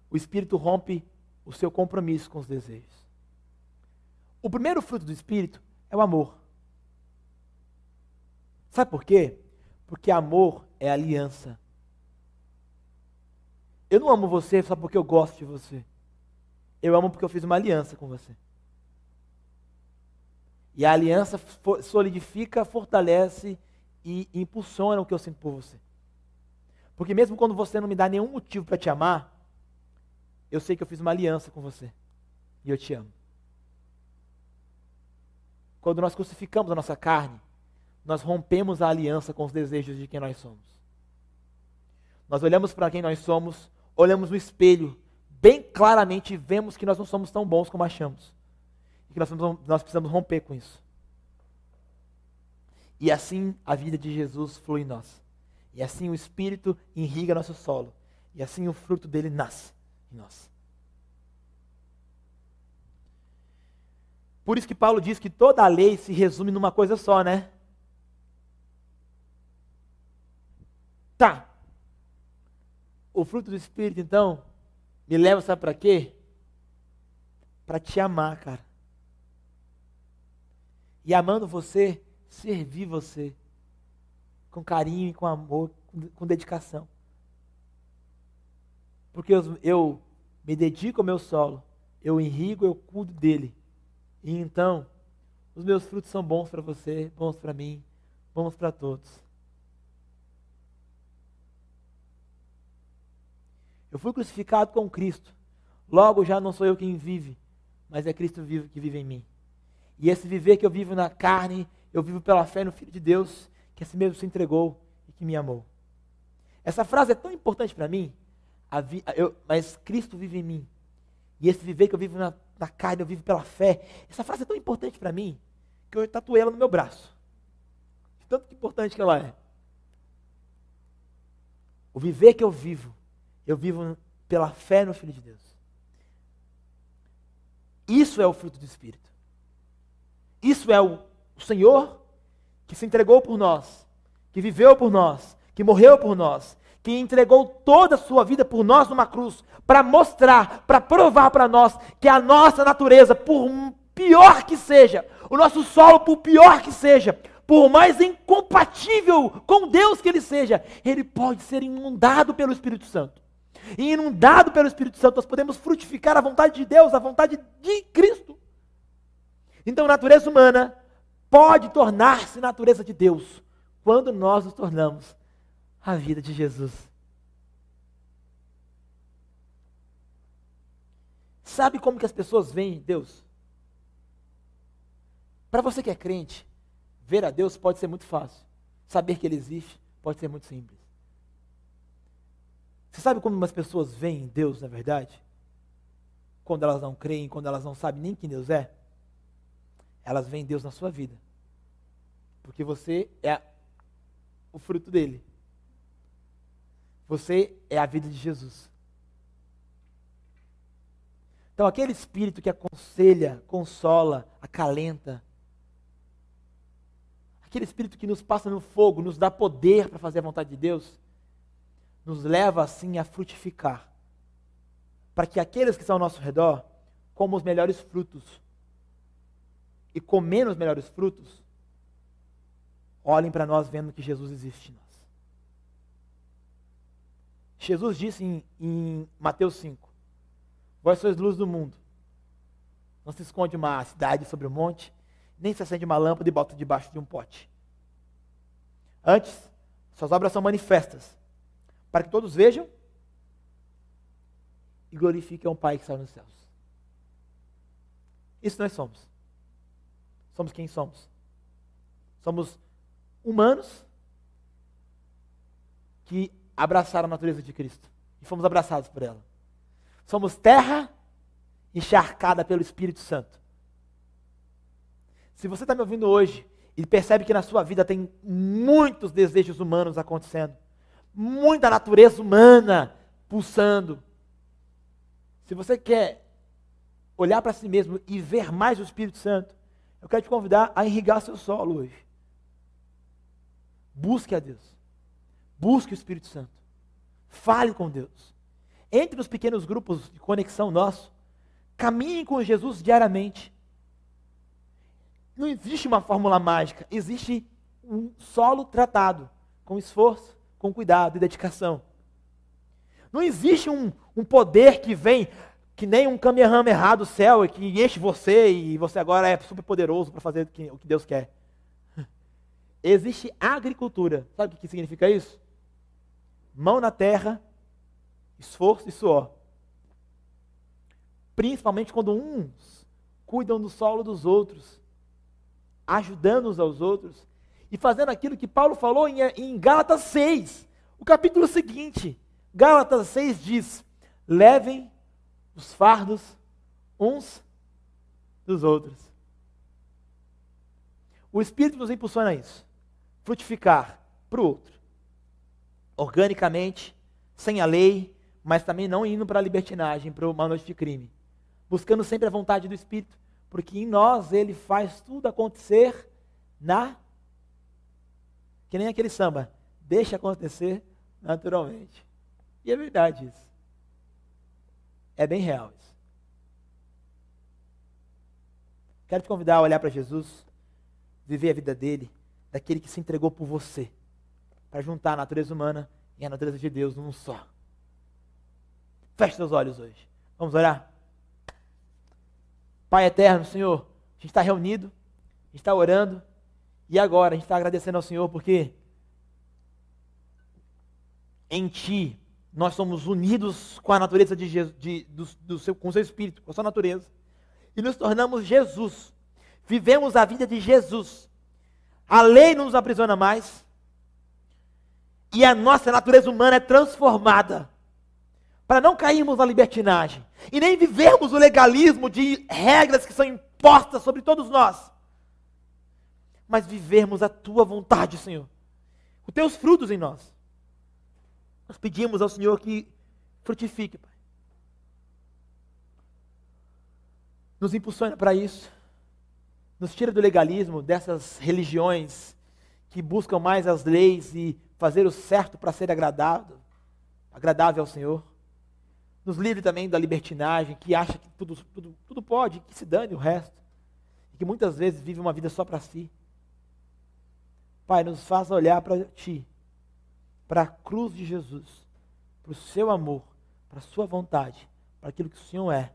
o Espírito rompe o seu compromisso com os desejos. O primeiro fruto do Espírito é o amor. Sabe por quê? Porque amor é aliança. Eu não amo você só porque eu gosto de você. Eu amo porque eu fiz uma aliança com você. E a aliança solidifica, fortalece e impulsiona o que eu sinto por você. Porque mesmo quando você não me dá nenhum motivo para te amar, eu sei que eu fiz uma aliança com você. E eu te amo. Quando nós crucificamos a nossa carne, nós rompemos a aliança com os desejos de quem nós somos. Nós olhamos para quem nós somos, olhamos no espelho, bem claramente vemos que nós não somos tão bons como achamos e que nós precisamos, nós precisamos romper com isso. E assim a vida de Jesus flui em nós. E assim o Espírito irriga nosso solo. E assim o fruto dele nasce em nós. Por isso que Paulo diz que toda a lei se resume numa coisa só, né? Tá. O fruto do Espírito, então, me leva, sabe para quê? Para te amar, cara e amando você, servir você com carinho e com amor, com dedicação. Porque eu, eu me dedico ao meu solo, eu irrigo, eu cuido dele. E então, os meus frutos são bons para você, bons para mim, bons para todos. Eu fui crucificado com Cristo. Logo já não sou eu quem vive, mas é Cristo vivo que vive em mim. E esse viver que eu vivo na carne, eu vivo pela fé no Filho de Deus, que assim mesmo se entregou e que me amou. Essa frase é tão importante para mim, vi, eu, mas Cristo vive em mim. E esse viver que eu vivo na, na carne, eu vivo pela fé. Essa frase é tão importante para mim, que eu tatuei ela no meu braço. Tanto importante que ela é. O viver que eu vivo, eu vivo pela fé no Filho de Deus. Isso é o fruto do Espírito. Isso é o Senhor que se entregou por nós, que viveu por nós, que morreu por nós, que entregou toda a sua vida por nós numa cruz, para mostrar, para provar para nós que a nossa natureza, por pior que seja, o nosso solo, por pior que seja, por mais incompatível com Deus que ele seja, ele pode ser inundado pelo Espírito Santo. E inundado pelo Espírito Santo, nós podemos frutificar a vontade de Deus, a vontade de Cristo. Então, natureza humana pode tornar-se natureza de Deus quando nós nos tornamos a vida de Jesus. Sabe como que as pessoas veem Deus? Para você que é crente, ver a Deus pode ser muito fácil. Saber que Ele existe pode ser muito simples. Você sabe como as pessoas veem Deus, na verdade? Quando elas não creem, quando elas não sabem nem quem Deus é? Elas veem Deus na sua vida. Porque você é o fruto dele. Você é a vida de Jesus. Então, aquele espírito que aconselha, consola, acalenta, aquele espírito que nos passa no fogo, nos dá poder para fazer a vontade de Deus, nos leva assim a frutificar, para que aqueles que estão ao nosso redor comam os melhores frutos. E comendo os melhores frutos, olhem para nós vendo que Jesus existe em nós. Jesus disse em, em Mateus 5: Vós sois luz do mundo. Não se esconde uma cidade sobre o um monte, nem se acende uma lâmpada e bota debaixo de um pote. Antes, suas obras são manifestas, para que todos vejam e glorifiquem o Pai que está nos céus. Isso nós somos. Somos quem somos. Somos humanos que abraçaram a natureza de Cristo e fomos abraçados por ela. Somos terra encharcada pelo Espírito Santo. Se você está me ouvindo hoje e percebe que na sua vida tem muitos desejos humanos acontecendo, muita natureza humana pulsando, se você quer olhar para si mesmo e ver mais o Espírito Santo, eu quero te convidar a irrigar seu solo hoje. Busque a Deus. Busque o Espírito Santo. Fale com Deus. Entre nos pequenos grupos de conexão nosso. Caminhe com Jesus diariamente. Não existe uma fórmula mágica, existe um solo tratado com esforço, com cuidado e dedicação. Não existe um, um poder que vem que nem um Kamehameha do céu e que enche você e você agora é super poderoso para fazer o que, Deus quer. Existe agricultura. Sabe o que significa isso? Mão na terra, esforço e suor. Principalmente quando uns cuidam do solo dos outros, ajudando uns aos outros e fazendo aquilo que Paulo falou em, em Gálatas 6, o capítulo seguinte. Gálatas 6 diz: levem os fardos uns dos outros. O Espírito nos impulsiona a isso. Frutificar para o outro. Organicamente, sem a lei, mas também não indo para a libertinagem, para uma noite de crime. Buscando sempre a vontade do Espírito, porque em nós ele faz tudo acontecer na. Que nem aquele samba, deixa acontecer naturalmente. E é verdade isso. É bem real isso. Quero te convidar a olhar para Jesus, viver a vida dele, daquele que se entregou por você, para juntar a natureza humana e a natureza de Deus num só. Feche seus olhos hoje. Vamos orar? Pai eterno, Senhor, a gente está reunido, a gente está orando, e agora a gente está agradecendo ao Senhor porque em Ti nós somos unidos com a natureza de Jesus, de, do, do seu, com o seu Espírito, com a sua natureza, e nos tornamos Jesus. Vivemos a vida de Jesus. A lei não nos aprisiona mais, e a nossa natureza humana é transformada para não cairmos na libertinagem e nem vivermos o legalismo de regras que são impostas sobre todos nós, mas vivermos a tua vontade, Senhor, os teus frutos em nós. Nós pedimos ao Senhor que frutifique, Pai. Nos impulsiona para isso. Nos tira do legalismo, dessas religiões que buscam mais as leis e fazer o certo para ser agradável, agradável ao Senhor. Nos livre também da libertinagem, que acha que tudo, tudo, tudo pode, que se dane o resto. E que muitas vezes vive uma vida só para si. Pai, nos faz olhar para Ti, para a cruz de Jesus, para o Seu amor, para a Sua vontade, para aquilo que o Senhor é.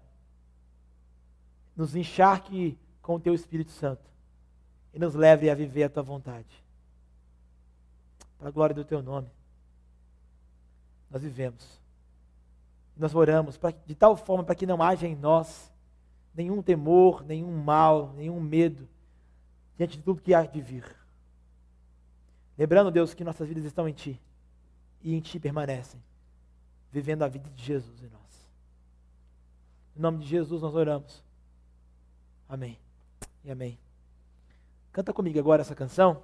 Nos encharque com o Teu Espírito Santo e nos leve a viver a Tua vontade. Para a glória do Teu nome, nós vivemos nós oramos pra, de tal forma para que não haja em nós nenhum temor, nenhum mal, nenhum medo diante de tudo que há de vir. Lembrando, Deus, que nossas vidas estão em Ti e em Ti permanecem, vivendo a vida de Jesus em nós. Em nome de Jesus nós oramos. Amém e amém. Canta comigo agora essa canção.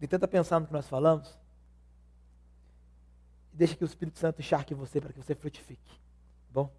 E tenta pensar no que nós falamos. E deixa que o Espírito Santo encharque você para que você frutifique. Tá bom?